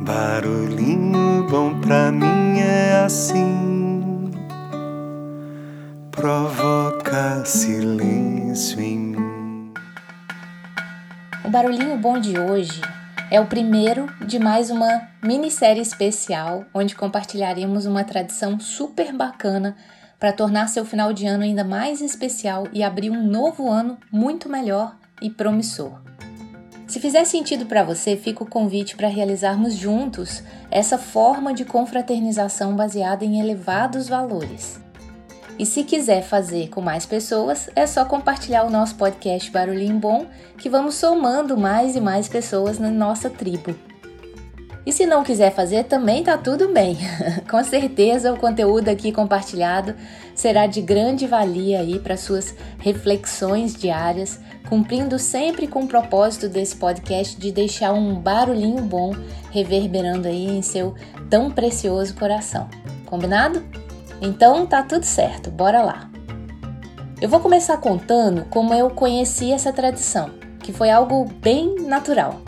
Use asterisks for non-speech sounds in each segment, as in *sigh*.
Barulhinho bom pra mim é assim, provoca silêncio em mim. O barulhinho bom de hoje é o primeiro de mais uma minissérie especial onde compartilharemos uma tradição super bacana para tornar seu final de ano ainda mais especial e abrir um novo ano muito melhor e promissor. Se fizer sentido para você, fica o convite para realizarmos juntos essa forma de confraternização baseada em elevados valores. E se quiser fazer com mais pessoas, é só compartilhar o nosso podcast Barulhinho Bom, que vamos somando mais e mais pessoas na nossa tribo. E se não quiser fazer, também tá tudo bem. *laughs* Com certeza o conteúdo aqui compartilhado será de grande valia aí para suas reflexões diárias, cumprindo sempre com o propósito desse podcast de deixar um barulhinho bom reverberando aí em seu tão precioso coração. Combinado? Então tá tudo certo, bora lá. Eu vou começar contando como eu conheci essa tradição, que foi algo bem natural.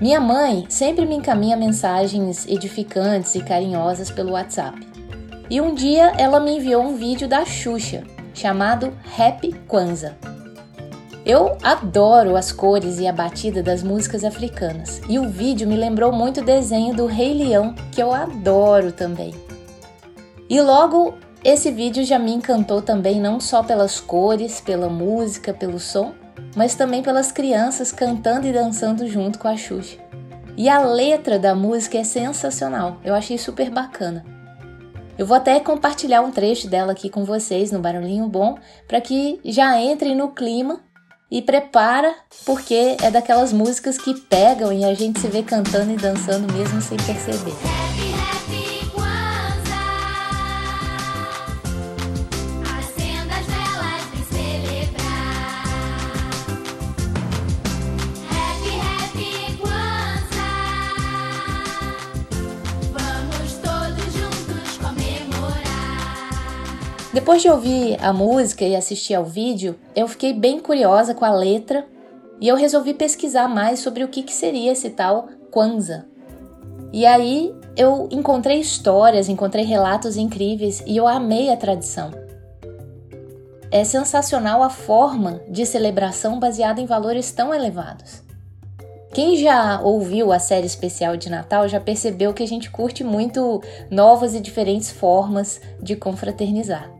Minha mãe sempre me encaminha mensagens edificantes e carinhosas pelo WhatsApp. E um dia ela me enviou um vídeo da Xuxa, chamado Happy Kwanzaa. Eu adoro as cores e a batida das músicas africanas, e o vídeo me lembrou muito o desenho do Rei Leão, que eu adoro também. E logo esse vídeo já me encantou também não só pelas cores, pela música, pelo som, mas também pelas crianças cantando e dançando junto com a Xuxa. E a letra da música é sensacional, eu achei super bacana. Eu vou até compartilhar um trecho dela aqui com vocês no Barulhinho Bom, para que já entrem no clima e prepara, porque é daquelas músicas que pegam e a gente se vê cantando e dançando mesmo sem perceber. Depois de ouvir a música e assistir ao vídeo, eu fiquei bem curiosa com a letra e eu resolvi pesquisar mais sobre o que, que seria esse tal Kwanzaa. E aí eu encontrei histórias, encontrei relatos incríveis e eu amei a tradição. É sensacional a forma de celebração baseada em valores tão elevados. Quem já ouviu a série especial de Natal já percebeu que a gente curte muito novas e diferentes formas de confraternizar.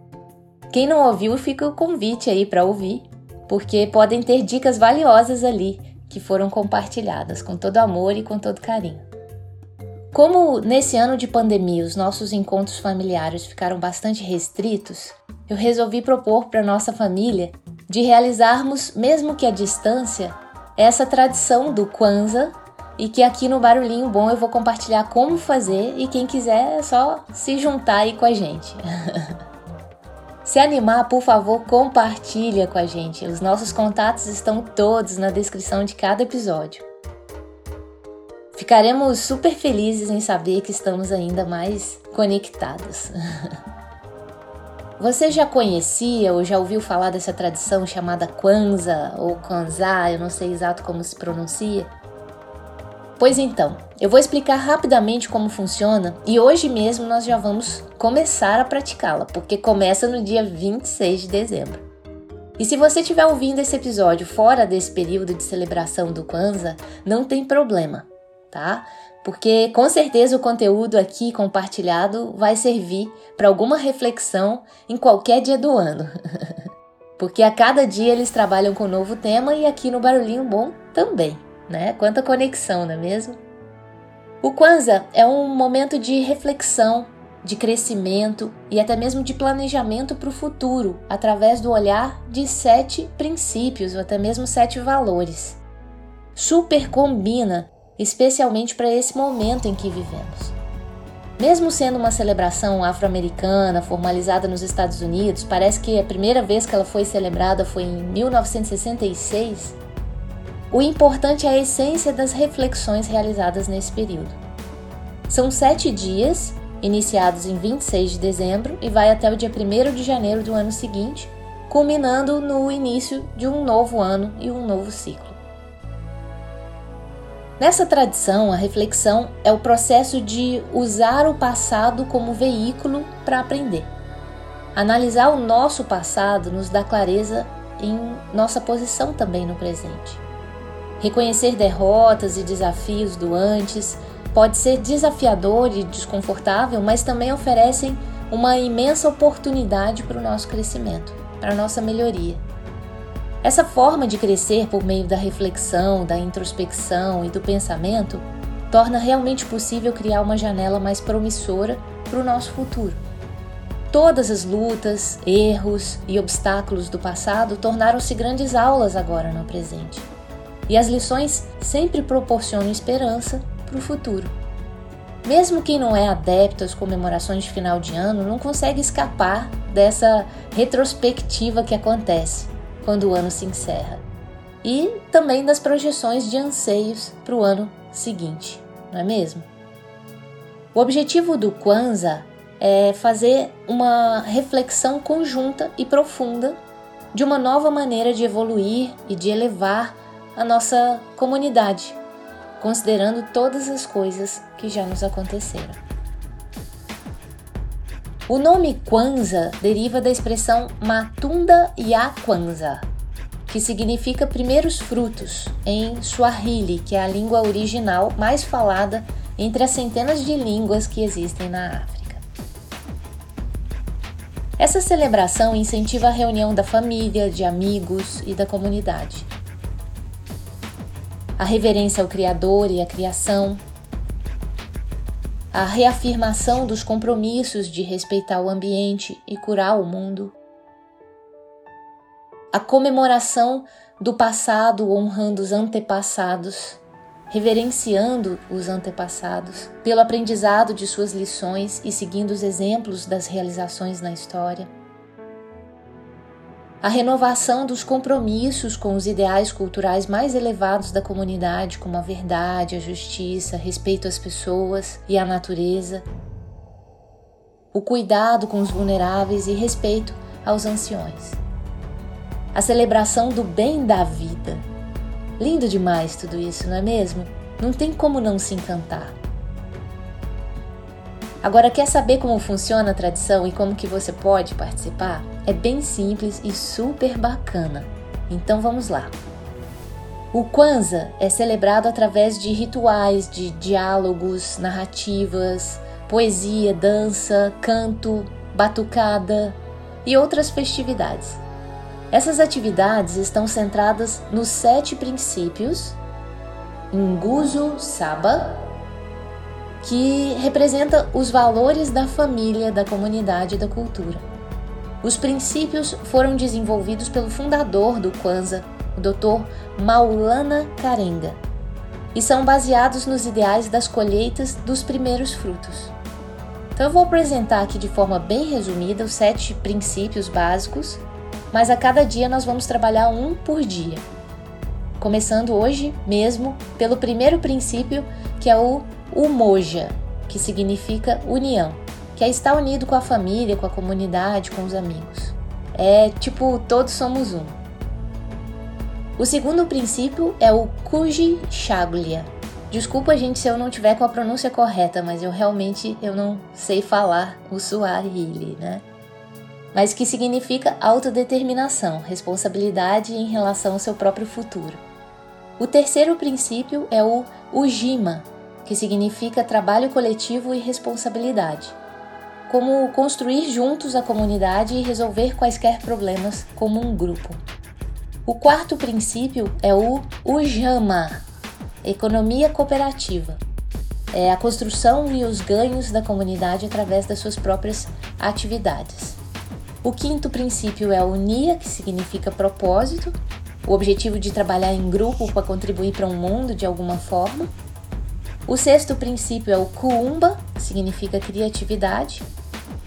Quem não ouviu, fica o convite aí para ouvir, porque podem ter dicas valiosas ali que foram compartilhadas com todo amor e com todo carinho. Como nesse ano de pandemia os nossos encontros familiares ficaram bastante restritos, eu resolvi propor para nossa família de realizarmos, mesmo que à distância, essa tradição do Kwanzaa e que aqui no Barulhinho Bom eu vou compartilhar como fazer e quem quiser é só se juntar aí com a gente. *laughs* Se animar, por favor, compartilha com a gente. Os nossos contatos estão todos na descrição de cada episódio. Ficaremos super felizes em saber que estamos ainda mais conectados. *laughs* Você já conhecia ou já ouviu falar dessa tradição chamada Kwanzaa ou Kwanzaa, eu não sei exato como se pronuncia? Pois então, eu vou explicar rapidamente como funciona e hoje mesmo nós já vamos começar a praticá-la, porque começa no dia 26 de dezembro. E se você estiver ouvindo esse episódio fora desse período de celebração do Kwanzaa, não tem problema, tá? Porque com certeza o conteúdo aqui compartilhado vai servir para alguma reflexão em qualquer dia do ano. *laughs* porque a cada dia eles trabalham com um novo tema e aqui no Barulhinho Bom também né? Quanta conexão, não é mesmo? O Kwanzaa é um momento de reflexão, de crescimento e até mesmo de planejamento para o futuro, através do olhar de sete princípios ou até mesmo sete valores. Super combina, especialmente para esse momento em que vivemos. Mesmo sendo uma celebração afro-americana formalizada nos Estados Unidos, parece que a primeira vez que ela foi celebrada foi em 1966. O importante é a essência das reflexões realizadas nesse período. São sete dias, iniciados em 26 de dezembro e vai até o dia 1 de janeiro do ano seguinte, culminando no início de um novo ano e um novo ciclo. Nessa tradição, a reflexão é o processo de usar o passado como veículo para aprender. Analisar o nosso passado nos dá clareza em nossa posição também no presente. Reconhecer derrotas e desafios do antes pode ser desafiador e desconfortável, mas também oferecem uma imensa oportunidade para o nosso crescimento, para a nossa melhoria. Essa forma de crescer por meio da reflexão, da introspecção e do pensamento torna realmente possível criar uma janela mais promissora para o nosso futuro. Todas as lutas, erros e obstáculos do passado tornaram-se grandes aulas agora no presente. E as lições sempre proporcionam esperança para o futuro. Mesmo quem não é adepto às comemorações de final de ano não consegue escapar dessa retrospectiva que acontece quando o ano se encerra, e também das projeções de anseios para o ano seguinte, não é mesmo? O objetivo do Kwanzaa é fazer uma reflexão conjunta e profunda de uma nova maneira de evoluir e de elevar a nossa comunidade, considerando todas as coisas que já nos aconteceram. O nome Kwanzaa deriva da expressão Matunda ya Kwanzaa, que significa primeiros frutos em Swahili, que é a língua original mais falada entre as centenas de línguas que existem na África. Essa celebração incentiva a reunião da família, de amigos e da comunidade. A reverência ao Criador e à criação, a reafirmação dos compromissos de respeitar o ambiente e curar o mundo, a comemoração do passado honrando os antepassados, reverenciando os antepassados pelo aprendizado de suas lições e seguindo os exemplos das realizações na história a renovação dos compromissos com os ideais culturais mais elevados da comunidade, como a verdade, a justiça, respeito às pessoas e à natureza, o cuidado com os vulneráveis e respeito aos anciões. A celebração do bem da vida. Lindo demais tudo isso, não é mesmo? Não tem como não se encantar. Agora quer saber como funciona a tradição e como que você pode participar? É bem simples e super bacana. Então vamos lá. O Kwanzaa é celebrado através de rituais de diálogos, narrativas, poesia, dança, canto, batucada e outras festividades. Essas atividades estão centradas nos sete princípios Nguzo Saba, que representa os valores da família, da comunidade e da cultura. Os princípios foram desenvolvidos pelo fundador do Kwanzaa, o Dr. Maulana Karenga, e são baseados nos ideais das colheitas dos primeiros frutos. Então eu vou apresentar aqui de forma bem resumida os sete princípios básicos, mas a cada dia nós vamos trabalhar um por dia. Começando hoje mesmo pelo primeiro princípio, que é o Umoja, que significa união, que é estar unido com a família, com a comunidade, com os amigos. É tipo, todos somos um. O segundo princípio é o Kuji Shaglia. Desculpa, gente, se eu não tiver com a pronúncia correta, mas eu realmente eu não sei falar o Swahili, né? Mas que significa autodeterminação, responsabilidade em relação ao seu próprio futuro. O terceiro princípio é o Ujima, que significa trabalho coletivo e responsabilidade. Como construir juntos a comunidade e resolver quaisquer problemas como um grupo. O quarto princípio é o Ujama, economia cooperativa. É a construção e os ganhos da comunidade através das suas próprias atividades. O quinto princípio é o Nia, que significa propósito, o objetivo de trabalhar em grupo para contribuir para um mundo de alguma forma. O sexto princípio é o Kuumba, significa criatividade.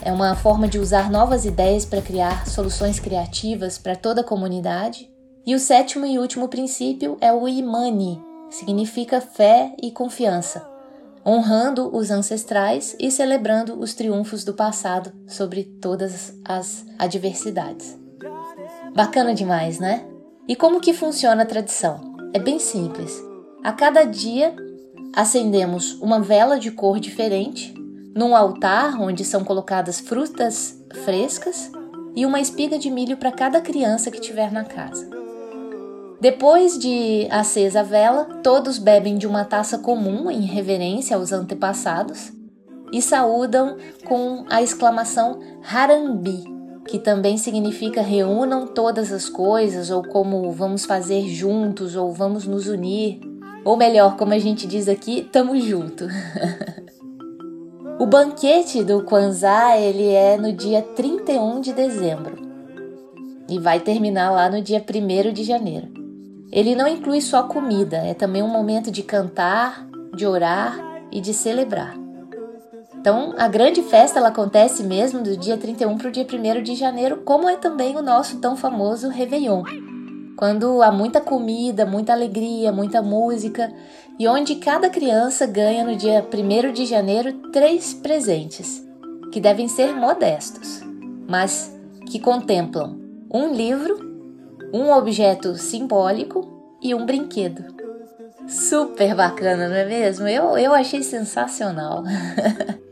É uma forma de usar novas ideias para criar soluções criativas para toda a comunidade. E o sétimo e último princípio é o Imani, significa fé e confiança, honrando os ancestrais e celebrando os triunfos do passado sobre todas as adversidades. Bacana demais, né? E como que funciona a tradição? É bem simples. A cada dia acendemos uma vela de cor diferente num altar onde são colocadas frutas frescas e uma espiga de milho para cada criança que tiver na casa. Depois de acesa a vela, todos bebem de uma taça comum em reverência aos antepassados e saúdam com a exclamação Harambi, que também significa reúnam todas as coisas, ou como vamos fazer juntos, ou vamos nos unir, ou melhor, como a gente diz aqui, tamo junto. *laughs* o banquete do Kwanzaa ele é no dia 31 de dezembro e vai terminar lá no dia 1 de janeiro. Ele não inclui só comida, é também um momento de cantar, de orar e de celebrar. Então, a grande festa ela acontece mesmo do dia 31 para o dia 1 de janeiro, como é também o nosso tão famoso Réveillon. Quando há muita comida, muita alegria, muita música e onde cada criança ganha no dia 1 de janeiro três presentes, que devem ser modestos, mas que contemplam um livro, um objeto simbólico e um brinquedo. Super bacana, não é mesmo? Eu, eu achei sensacional. *laughs*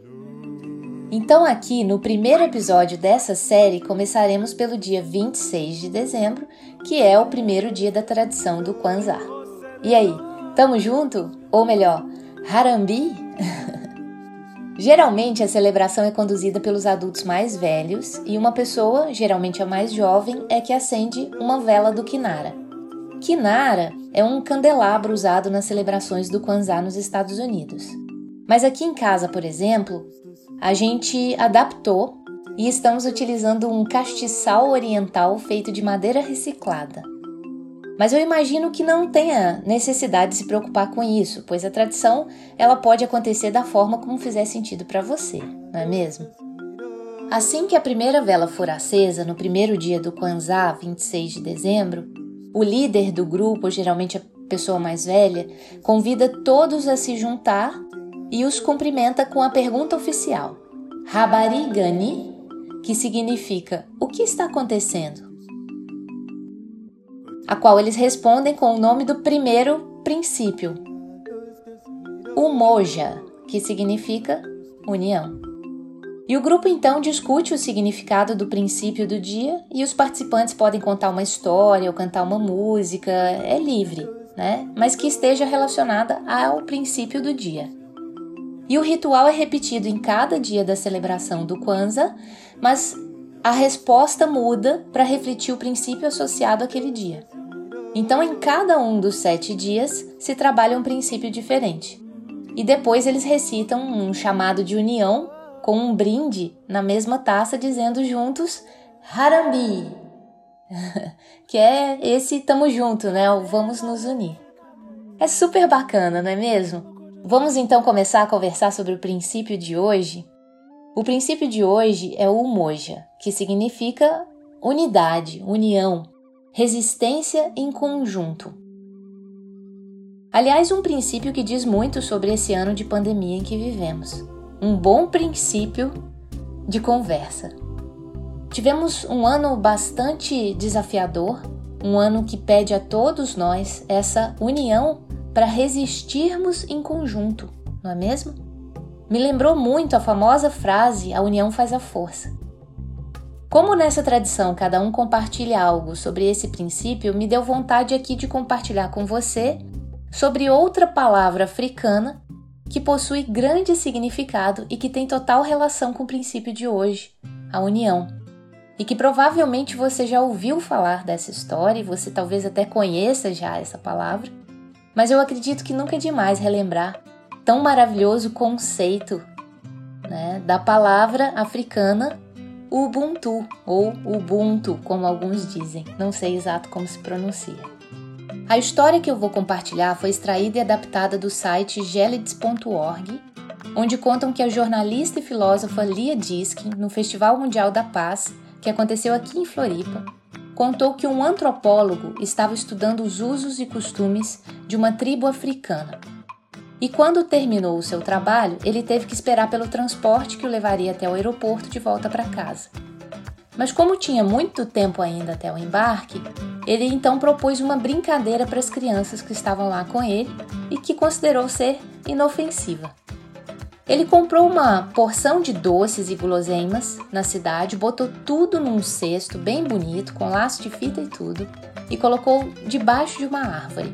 então, aqui no primeiro episódio dessa série, começaremos pelo dia 26 de dezembro, que é o primeiro dia da tradição do Kwanzaa. E aí, tamo junto? Ou melhor, Harambi? *laughs* Geralmente a celebração é conduzida pelos adultos mais velhos e uma pessoa, geralmente a mais jovem, é que acende uma vela do Kinara. Kinara é um candelabro usado nas celebrações do Kwanzaa nos Estados Unidos. Mas aqui em casa, por exemplo, a gente adaptou e estamos utilizando um castiçal oriental feito de madeira reciclada. Mas eu imagino que não tenha necessidade de se preocupar com isso, pois a tradição ela pode acontecer da forma como fizer sentido para você, não é mesmo? Assim que a primeira vela for acesa no primeiro dia do Kwanzaa, 26 de dezembro, o líder do grupo, geralmente a pessoa mais velha, convida todos a se juntar e os cumprimenta com a pergunta oficial: Habari Gani, que significa o que está acontecendo? a qual eles respondem com o nome do primeiro princípio, o Moja, que significa união. E o grupo então discute o significado do princípio do dia e os participantes podem contar uma história ou cantar uma música, é livre, né? Mas que esteja relacionada ao princípio do dia. E o ritual é repetido em cada dia da celebração do Kwanzaa, mas a resposta muda para refletir o princípio associado àquele dia. Então, em cada um dos sete dias se trabalha um princípio diferente. E depois eles recitam um chamado de união com um brinde na mesma taça, dizendo juntos Harambi, *laughs* que é esse tamo junto, né? O vamos nos unir. É super bacana, não é mesmo? Vamos então começar a conversar sobre o princípio de hoje. O princípio de hoje é o Umoja, que significa unidade, união, resistência em conjunto. Aliás, um princípio que diz muito sobre esse ano de pandemia em que vivemos. Um bom princípio de conversa. Tivemos um ano bastante desafiador, um ano que pede a todos nós essa união para resistirmos em conjunto, não é mesmo? Me lembrou muito a famosa frase: a união faz a força. Como nessa tradição cada um compartilha algo sobre esse princípio, me deu vontade aqui de compartilhar com você sobre outra palavra africana que possui grande significado e que tem total relação com o princípio de hoje, a união. E que provavelmente você já ouviu falar dessa história e você talvez até conheça já essa palavra, mas eu acredito que nunca é demais relembrar tão maravilhoso conceito né, da palavra africana Ubuntu ou Ubuntu, como alguns dizem, não sei exato como se pronuncia. A história que eu vou compartilhar foi extraída e adaptada do site gelids.org, onde contam que a jornalista e filósofa Lia Diskin, no Festival Mundial da Paz, que aconteceu aqui em Floripa, contou que um antropólogo estava estudando os usos e costumes de uma tribo africana e quando terminou o seu trabalho, ele teve que esperar pelo transporte que o levaria até o aeroporto de volta para casa. Mas como tinha muito tempo ainda até o embarque, ele então propôs uma brincadeira para as crianças que estavam lá com ele e que considerou ser inofensiva. Ele comprou uma porção de doces e guloseimas na cidade, botou tudo num cesto bem bonito, com laço de fita e tudo, e colocou debaixo de uma árvore.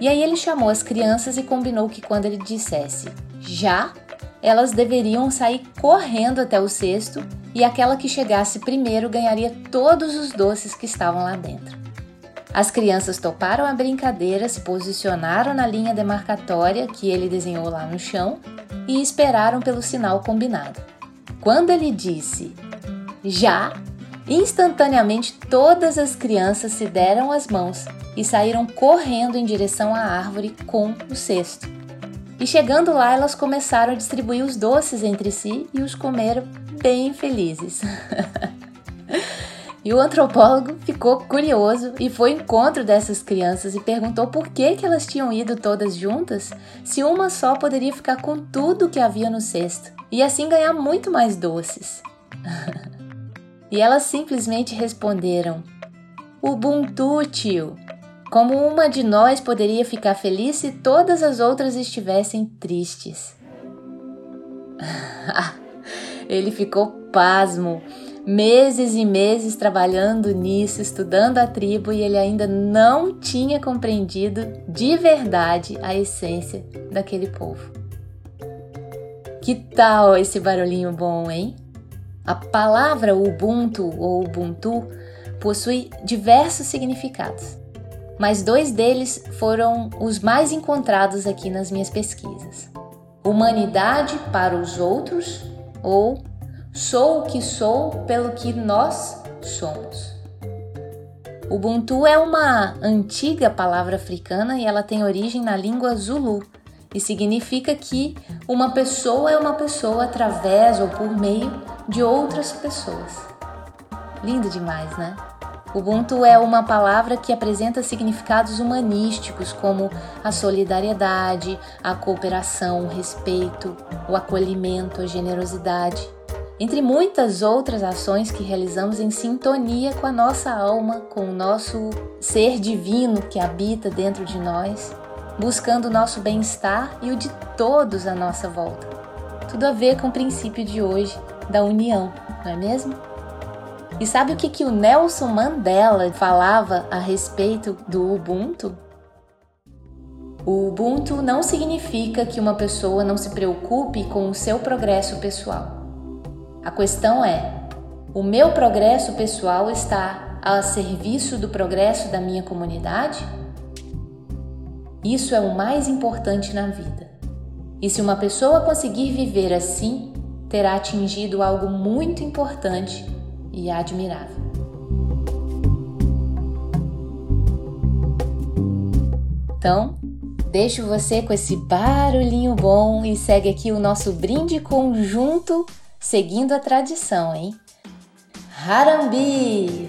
E aí ele chamou as crianças e combinou que quando ele dissesse já, elas deveriam sair correndo até o cesto e aquela que chegasse primeiro ganharia todos os doces que estavam lá dentro. As crianças toparam a brincadeira, se posicionaram na linha demarcatória que ele desenhou lá no chão e esperaram pelo sinal combinado. Quando ele disse já, instantaneamente todas as crianças se deram as mãos e saíram correndo em direção à árvore com o cesto. E chegando lá, elas começaram a distribuir os doces entre si e os comeram bem felizes. *laughs* E o antropólogo ficou curioso e foi ao encontro dessas crianças e perguntou por que, que elas tinham ido todas juntas, se uma só poderia ficar com tudo que havia no cesto e assim ganhar muito mais doces. *laughs* e elas simplesmente responderam: Ubuntu, tio. Como uma de nós poderia ficar feliz se todas as outras estivessem tristes? *laughs* Ele ficou pasmo meses e meses trabalhando nisso, estudando a tribo e ele ainda não tinha compreendido de verdade a essência daquele povo. Que tal esse barulhinho bom, hein? A palavra Ubuntu ou Ubuntu possui diversos significados, mas dois deles foram os mais encontrados aqui nas minhas pesquisas: humanidade para os outros ou Sou o que sou pelo que nós somos. Ubuntu é uma antiga palavra africana e ela tem origem na língua Zulu e significa que uma pessoa é uma pessoa através ou por meio de outras pessoas. Lindo demais, né? Ubuntu é uma palavra que apresenta significados humanísticos como a solidariedade, a cooperação, o respeito, o acolhimento, a generosidade entre muitas outras ações que realizamos em sintonia com a nossa alma, com o nosso ser divino que habita dentro de nós, buscando o nosso bem-estar e o de todos à nossa volta. Tudo a ver com o princípio de hoje da união, não é mesmo? E sabe o que, que o Nelson Mandela falava a respeito do Ubuntu? O Ubuntu não significa que uma pessoa não se preocupe com o seu progresso pessoal. A questão é: o meu progresso pessoal está a serviço do progresso da minha comunidade? Isso é o mais importante na vida. E se uma pessoa conseguir viver assim, terá atingido algo muito importante e admirável. Então, deixo você com esse barulhinho bom e segue aqui o nosso brinde conjunto seguindo a tradição, hein? Harambi!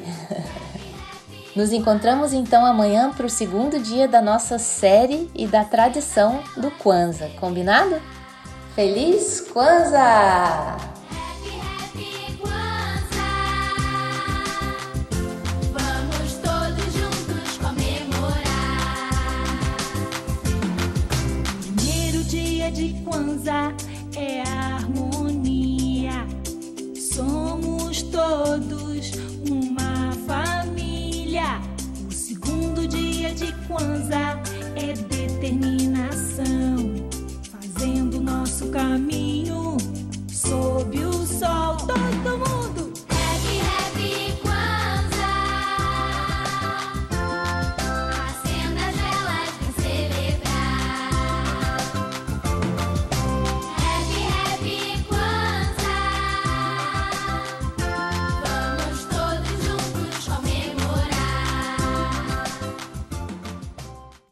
*laughs* Nos encontramos então amanhã para o segundo dia da nossa série e da tradição do Kwanzaa, combinado? Feliz Kwanzaa! de Kwanzaa é a Somos todos uma família. O segundo dia de Kwanzaa é determinação, fazendo nosso caminho